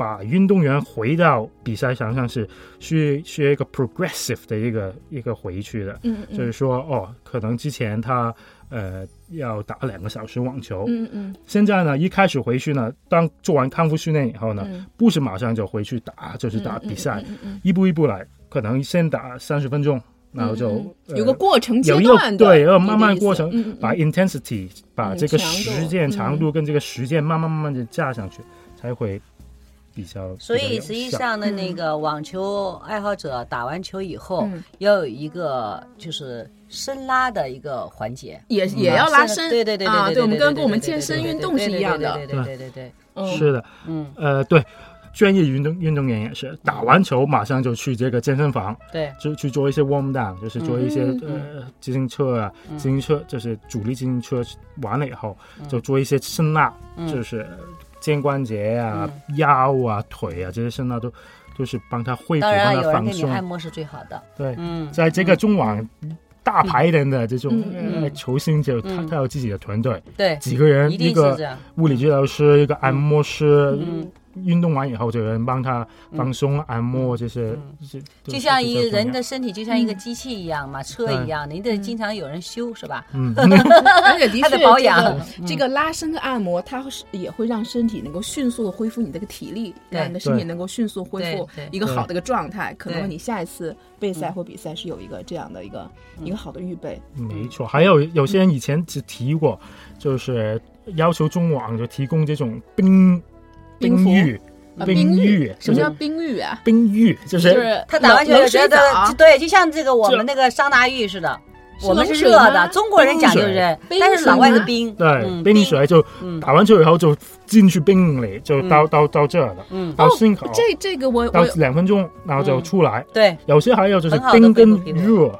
把运动员回到比赛场上是需需要一个 progressive 的一个一个回去的，嗯就是说哦，可能之前他呃要打两个小时网球，嗯嗯。现在呢一开始回去呢，当做完康复训练以后呢，嗯。不是马上就回去打，就是嗯，打比赛，嗯嗯一步一步来，可能先打三十分钟，然后就有个过程阶段的，对，然后慢慢过程，嗯，把 intensity 把这个时间长度跟这个时间慢慢慢慢的加上去，才会比较。所以实际上呢，那个网球爱好者打完球以后，要有一个就是伸拉的一个环节，也也要拉伸，对对对啊，对，我们跟跟我们健身运动是一样的，对对对对对，是的，嗯，呃，对。专业运动运动员也是打完球马上就去这个健身房，对，就去做一些 warm down，就是做一些呃自行车啊，自行车就是主力自行车完了以后，就做一些伸拉，就是肩关节啊、腰啊、腿啊这些伸拉都都是帮他恢复、帮他放松。按摩是最好的。对，在这个中网大牌点的这种球星，就他他有自己的团队，对，几个人，一个物理治疗师，一个按摩师。运动完以后，就有人帮他放松、按摩这些，就像一个人的身体，就像一个机器一样嘛，车一样，你得经常有人修，是吧？嗯，而且的确，保养。这个拉伸和按摩，它是也会让身体能够迅速的恢复你这个体力，让你的身体能够迅速恢复一个好的一个状态，可能你下一次备赛或比赛是有一个这样的一个一个好的预备。没错，还有有些人以前只提过，就是要求中网就提供这种冰。冰浴，冰浴，什么叫冰浴啊？冰浴就是他打完球觉得，对，就像这个我们那个桑拿浴似的，我们是热的，中国人讲究是，但是老外的冰，对，冰水就打完球以后就进去冰里，就到到到这了，嗯，到心口，这这个我到两分钟，然后就出来，对，有些还有就是冰跟热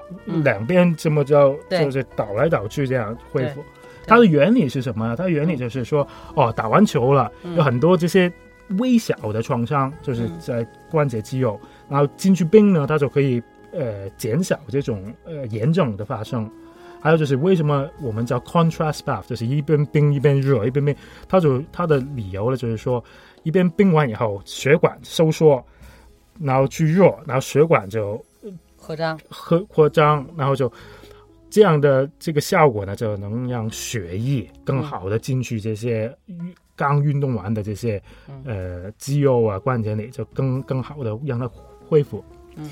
两边这么就就是倒来倒去这样恢复。它的原理是什么呢？它的原理就是说，哦，打完球了，有很多这些微小的创伤，就是在关节肌肉，然后进去冰呢，它就可以呃减少这种呃炎症的发生。还有就是为什么我们叫 contrast bath，就是一边冰一边热，一边冰，它就它的理由呢，就是说一边冰完以后，血管收缩，然后去热，然后血管就扩张，扩扩张，然后就。这样的这个效果呢，就能让血液更好的进去这些刚运动完的这些呃肌肉啊关节里，就更更好的让它恢复，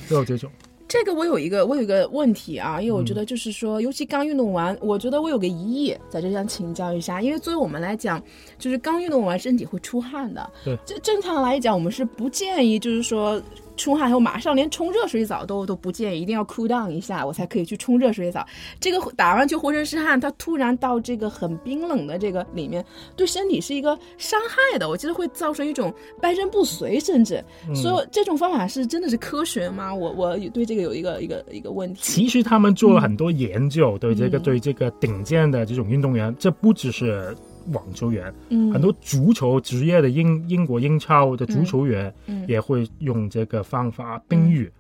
都有这种。这个我有一个我有一个问题啊，因为我觉得就是说，尤其刚运动完，我觉得我有个疑义，在这想请教一下，因为作为我们来讲，就是刚运动完身体会出汗的，对，这正常来讲，我们是不建议，就是说。出汗后马上连冲热水澡都都不建议，一定要 cool down 一下，我才可以去冲热水澡。这个打完球浑身是汗，它突然到这个很冰冷的这个里面，对身体是一个伤害的。我觉得会造成一种半身不遂，甚至所以这种方法是真的是科学吗？我我对这个有一个一个一个问题。其实他们做了很多研究，对这个对这个顶尖的这种运动员，这不只是。网球员，嗯，很多足球职业的英英国英超的足球员，嗯，也会用这个方法冰浴，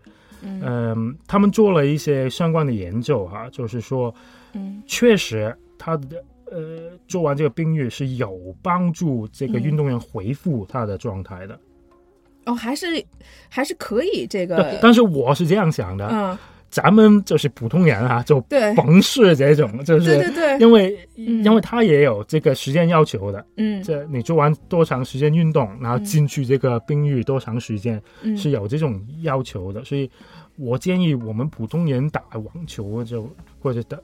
嗯，他们做了一些相关的研究哈，就是说，嗯，确实他的呃做完这个冰浴是有帮助这个运动员恢复他的状态的，哦，还是还是可以这个，但是我是这样想的，嗯。咱们就是普通人啊，就甭试这种，就是对对对，因为因为他也有这个时间要求的，嗯，这你做完多长时间运动，然后进去这个冰浴多长时间，是有这种要求的，所以我建议我们普通人打网球就或者打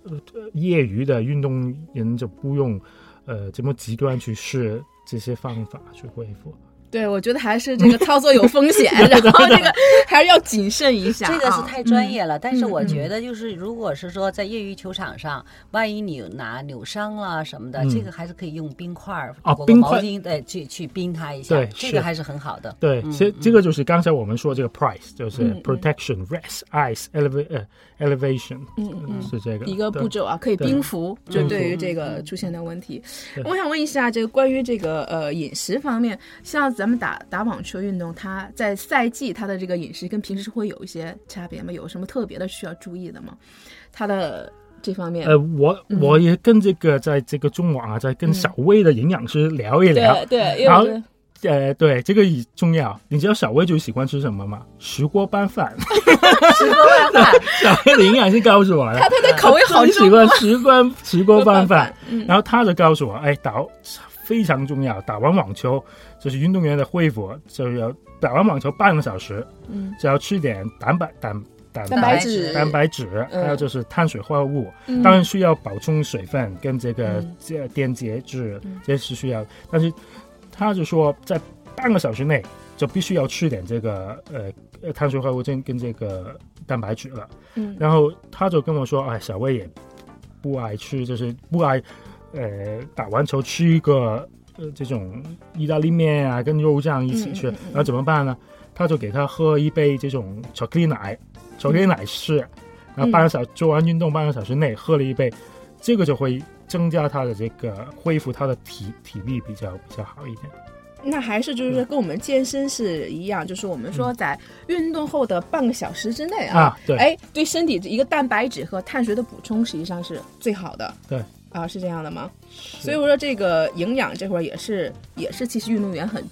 业余的运动人就不用呃这么极端去试这些方法去恢复。对，我觉得还是这个操作有风险，然后这个还是要谨慎一下。这个是太专业了，但是我觉得就是，如果是说在业余球场上，万一你拿扭伤了什么的，这个还是可以用冰块儿啊，冰毛巾对去去冰它一下，对，这个还是很好的。对，其实这个就是刚才我们说这个 price，就是 protection rest ice elevate elevation，嗯嗯，是这个一个步骤啊，可以冰敷，就对于这个出现的问题。我想问一下，这个关于这个呃饮食方面，像咱们打打网球运动，它在赛季它的这个饮食跟平时会有一些差别吗？有什么特别的需要注意的吗？它的这方面，呃，我我也跟这个在这个中网啊，在跟小薇的营养师聊一聊，对，然后呃，对这个重要。你知道小薇最喜欢吃什么吗？石锅拌饭，石锅拌饭。小薇的营养师告诉我了，他他的口味好喜欢石锅石锅拌饭，然后他就告诉我，哎，导。非常重要，打完网球就是运动员的恢复，就要打完网球半个小时，嗯，就要吃点蛋白蛋蛋蛋白质。蛋白质，嗯。还有就是碳水化合物，嗯。当然需要补充水分跟这个嗯。这电解质嗯，这是需要。但是他就说在半个小时内就必须要吃点这个呃呃碳水化合物跟跟这个蛋白质了。嗯。然后他就跟我说，哎，小薇也不爱吃，就是不爱呃打完球吃一个呃这种意大利面啊跟肉酱一起吃，嗯嗯嗯嗯然后怎么办呢？他就给他喝一杯这种巧克力奶，巧克力奶吃，然后半个小做完运动半个小时内喝了一杯，这个就会增加他的这个恢复他的体体力比较比较好一点。那还是就是说跟我们健身是一样，就是我们说在运动后的半个小时之内啊，啊对哎，对身体一个蛋白质和碳水的补充实际上是最好的。对。啊，是这样的吗？所所以我说这个营养这块儿也是也是其实运动员很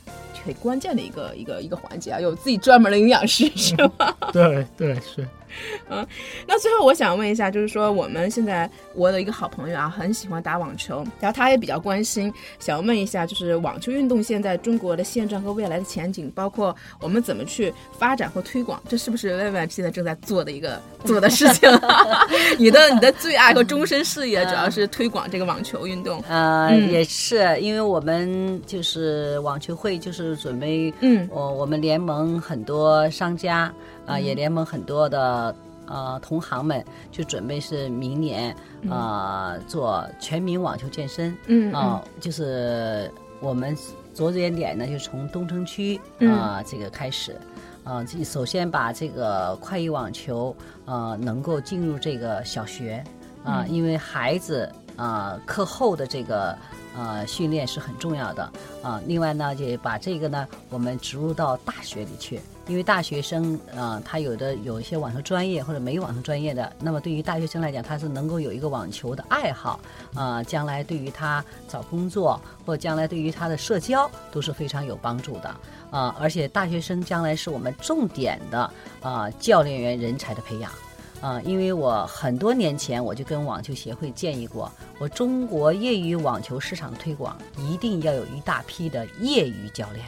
很关键的一个一个一个环节啊，有自己专门的营养师 是吗？对对是，嗯那最后我想问一下，就是说我们现在我的一个好朋友啊，很喜欢打网球，然后他也比较关心，想问一下，就是网球运动现在中国的现状和未来的前景，包括我们怎么去发展和推广，这是不是薇薇现在正在做的一个做的事情？你的你的最爱和终身事业 主要是推广这个网球运动。呃，嗯。也是，因为我们就是网球会，就是准备，嗯。我我们联盟很多商家啊、嗯。也联盟很多的呃同行们，就准备是明年呃做全民网球健身，嗯啊、就是我们着眼点呢，就从东城区嗯。啊、这个开始，啊、这首先把这个快意网球呃能够进入这个小学啊、嗯。因为孩子啊、课后的这个呃训练是很重要的啊、另外呢，也把这个呢我们植入到大学里去。因为大学生，呃，他有的有一些网球专业或者没有网球专业的，那么对于大学生来讲，他是能够有一个网球的爱好，啊，将来对于他找工作或将来对于他的社交都是非常有帮助的，啊，而且大学生将来是我们重点的啊教练员人才的培养。啊，因为我很多年前我就跟网球协会建议过，我中国业余网球市场推广一定要有一大批的业余教练，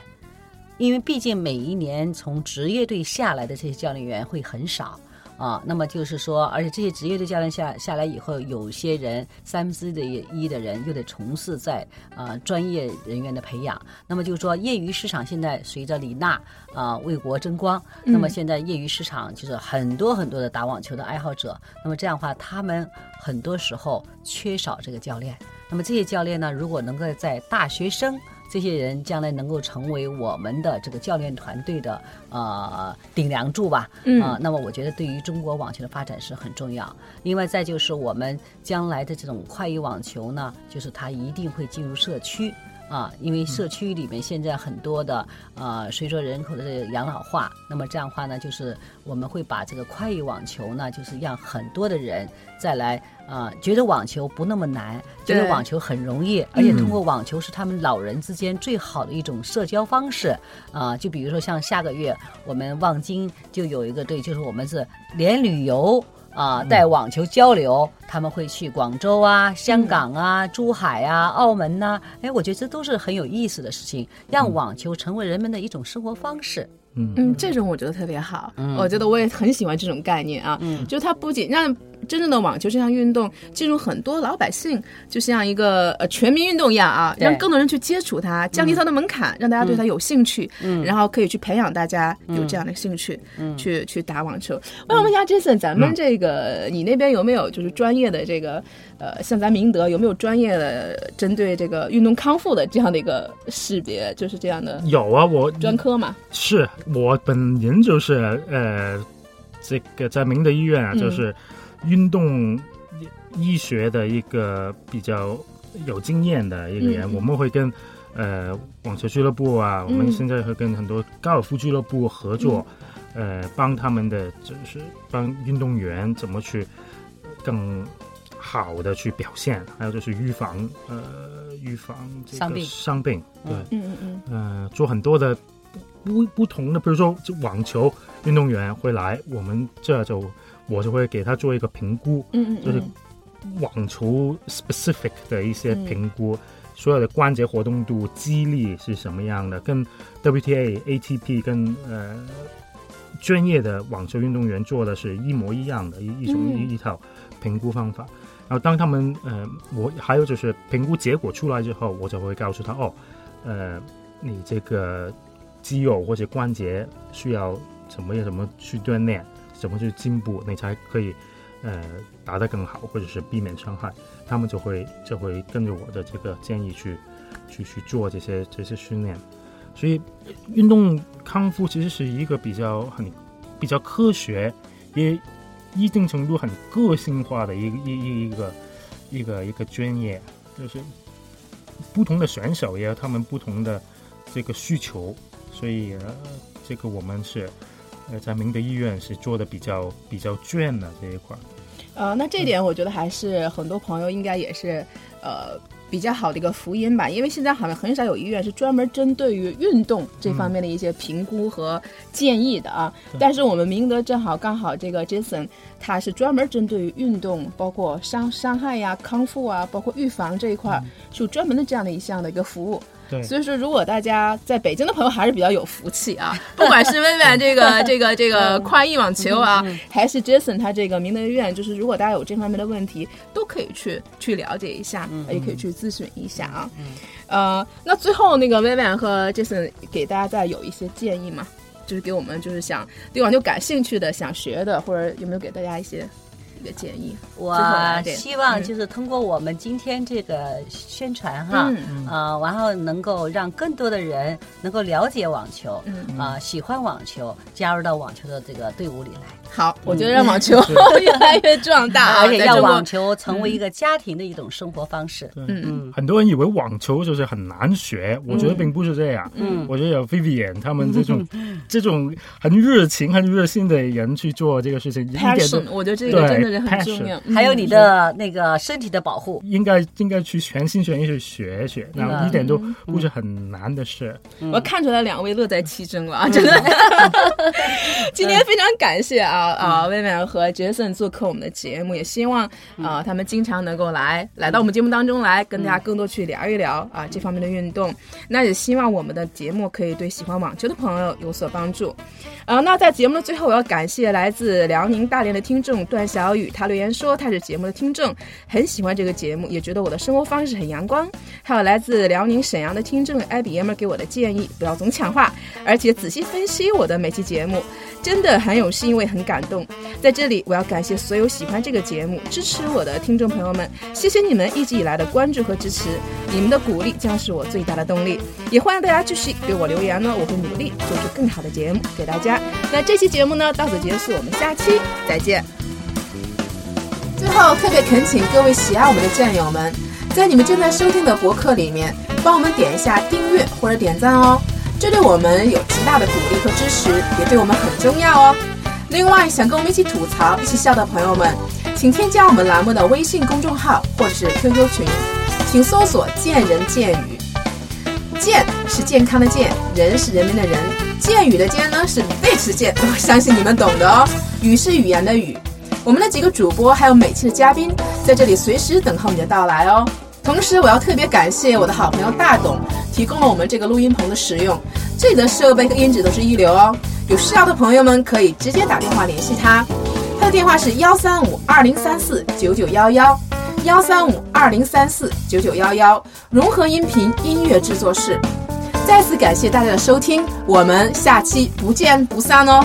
因为毕竟每一年从职业队下来的这些教练员会很少啊。那么就是说，而且这些职业的教练下下来以后，有些人三分之的一的人又得从事在啊专业人员的培养。那么就是说，业余市场现在随着李娜啊为国争光，那么现在业余市场就是很多很多的打网球的爱好者。那么这样的话，他们很多时候缺少这个教练。那么这些教练呢，如果能够在大学生这些人将来能够成为我们的这个教练团队的呃顶梁柱吧，嗯啊、那么我觉得对于中国网球的发展是很重要。另外再就是我们将来的这种快意网球呢，就是它一定会进入社区。啊，因为社区里面现在很多的呃，随着人口的这个养老化，那么这样的话呢，就是我们会把这个快意网球呢，就是让很多的人再来啊、觉得网球不那么难，觉得网球很容易，而且通过网球是他们老人之间最好的一种社交方式啊、就比如说像下个月我们望京就有一个队，就是我们是连旅游。啊，带网球交流，他们会去广州啊、香港啊、珠海啊、澳门呐、哎，我觉得这都是很有意思的事情，让网球成为人们的一种生活方式。嗯嗯，这种我觉得特别好，我觉得我也很喜欢这种概念啊。嗯就它不仅让真正的网球这项运动进入很多老百姓，就像一个呃全民运动一样啊，让更多人去接触它，降低它的门槛，让大家对它有兴趣，嗯。然后可以去培养大家有这样的兴趣，嗯。去去打网球。我想问一下 Jason，咱们这个、你那边有没有就是专业的这个呃，像咱明德有没有专业的针对这个运动康复的这样的一个识别，就是这样的有啊，我专科嘛？是我本人就是呃，这个在明德医院啊，嗯。就是运动医学的一个比较有经验的一个人，嗯我们会跟呃网球俱乐部啊，我们嗯现在会跟很多高尔夫俱乐部合作，呃，帮他们的就是帮运动员怎么去更好的去表现，还有就是预防呃预防这个伤病。伤病，对。嗯嗯嗯。嗯呃，做很多的不不同的，比如说就网球运动员会来，我们这就我就会给他做一个评估，嗯嗯，就是嗯网球 specific 的一些嗯。评估，所有的关节活动度、肌力是什么样的，跟 WTA、ATP 跟呃专业的网球运动员做的是一模一样的一一种一一套评估方法。然后当他们呃，我还有就是评估结果出来之后，我就会告诉他哦，呃，你这个肌肉或者关节需要怎么样怎么去锻炼，怎么去进步，你才可以呃打得更好，或者是避免伤害。他们就会就会跟着我的这个建议去去去做这些这些训练。所以运动康复其实是一个比较很比较科学也。一定程度很个性化的一个一一个一个一个专业，就是不同的选手也有他们不同的这个需求，所以这个我们是呃在明德医院是做的比较比较卷的这一块。呃，那这点我觉得还是很多朋友应该也是呃。比较好的一个福音吧，因为现在好像很少有医院是专门针对于运动这方面的一些评估和建议的啊。但是我们明德正好刚好这个 Jason，他是专门针对于运动，包括伤伤害呀、康复啊，包括预防这一块，是有专门的这样的一项的一个服务。所以说，如果大家在北京的朋友还是比较有福气啊，不管是薇薇这个这个这个快意网球啊，还是 Jason 他这个明德医院，就是如果大家有这方面的问题，都可以去去了解一下，也可以去咨询一下啊。呃，那最后那个薇薇和 Jason 给大家再有一些建议嘛，就是给我们就是想对网球感兴趣的、想学的，或者有没有给大家一些？的建议，我希望就是通过我们今天这个宣传哈，啊，然后能够让更多的人能够了解网球，啊，喜欢网球，加入到网球的这个队伍里来。好，我觉得让网球 越来越壮大，而且让网球成为一个家庭的一种生活方式。嗯嗯，很多人以为网球就是很难学，我觉得并不是这样。嗯，我觉得有 Vivian 他们这种 这种很热情、很热心的人去做这个事情，passion，我觉得这个真的是很重要。还有你的那个身体的保护，应该应该去全心全意去学学，那一点都不是很难的事。我看出来两位乐在其中了啊，真的。今天非常感谢啊。啊啊，薇薇和杰森做客我们的节目，也希望啊他们经常能够来来到我们节目当中来，跟大家更多去聊一聊啊这方面的运动。那也希望我们的节目可以对喜欢网球的朋友有所帮助。呃，那在节目的最后，我要感谢来自辽宁大连的听众段小雨，他留言说他是节目的听众，很喜欢这个节目，也觉得我的生活方式很阳光。还有来自辽宁沈阳的听众艾比爷们给我的建议，不要总抢话，而且仔细分析我的每期节目，真的很有欣慰，很感。感动，在这里我要感谢所有喜欢这个节目、支持我的听众朋友们，谢谢你们一直以来的关注和支持，你们的鼓励将是我最大的动力。也欢迎大家继续给我留言呢，我会努力做出更好的节目给大家。那这期节目呢到此结束，我们下期再见。最后特别恳请各位喜爱我们的战友们，在你们正在收听的博客里面，帮我们点一下订阅或者点赞哦，这对我们有极大的鼓励和支持，也对我们很重要哦。另外，想跟我们一起吐槽、一起笑的朋友们，请添加我们栏目的微信公众号或者是 QQ 群，请搜索“见人见语”。健是健康的健，人是人民的人，见语的见呢是贝齿健，我相信你们懂的哦。语是语言的语。我们的几个主播还有每期的嘉宾在这里随时等候你的到来哦。同时，我要特别感谢我的好朋友大董，提供了我们这个录音棚的使用，这里的设备和音质都是一流哦。有需要的朋友们可以直接打电话联系他，他的电话是幺三五二零三四九九幺幺，幺三五二零三四九九幺幺，融合音频音乐制作室。再次感谢大家的收听，我们下期不见不散哦。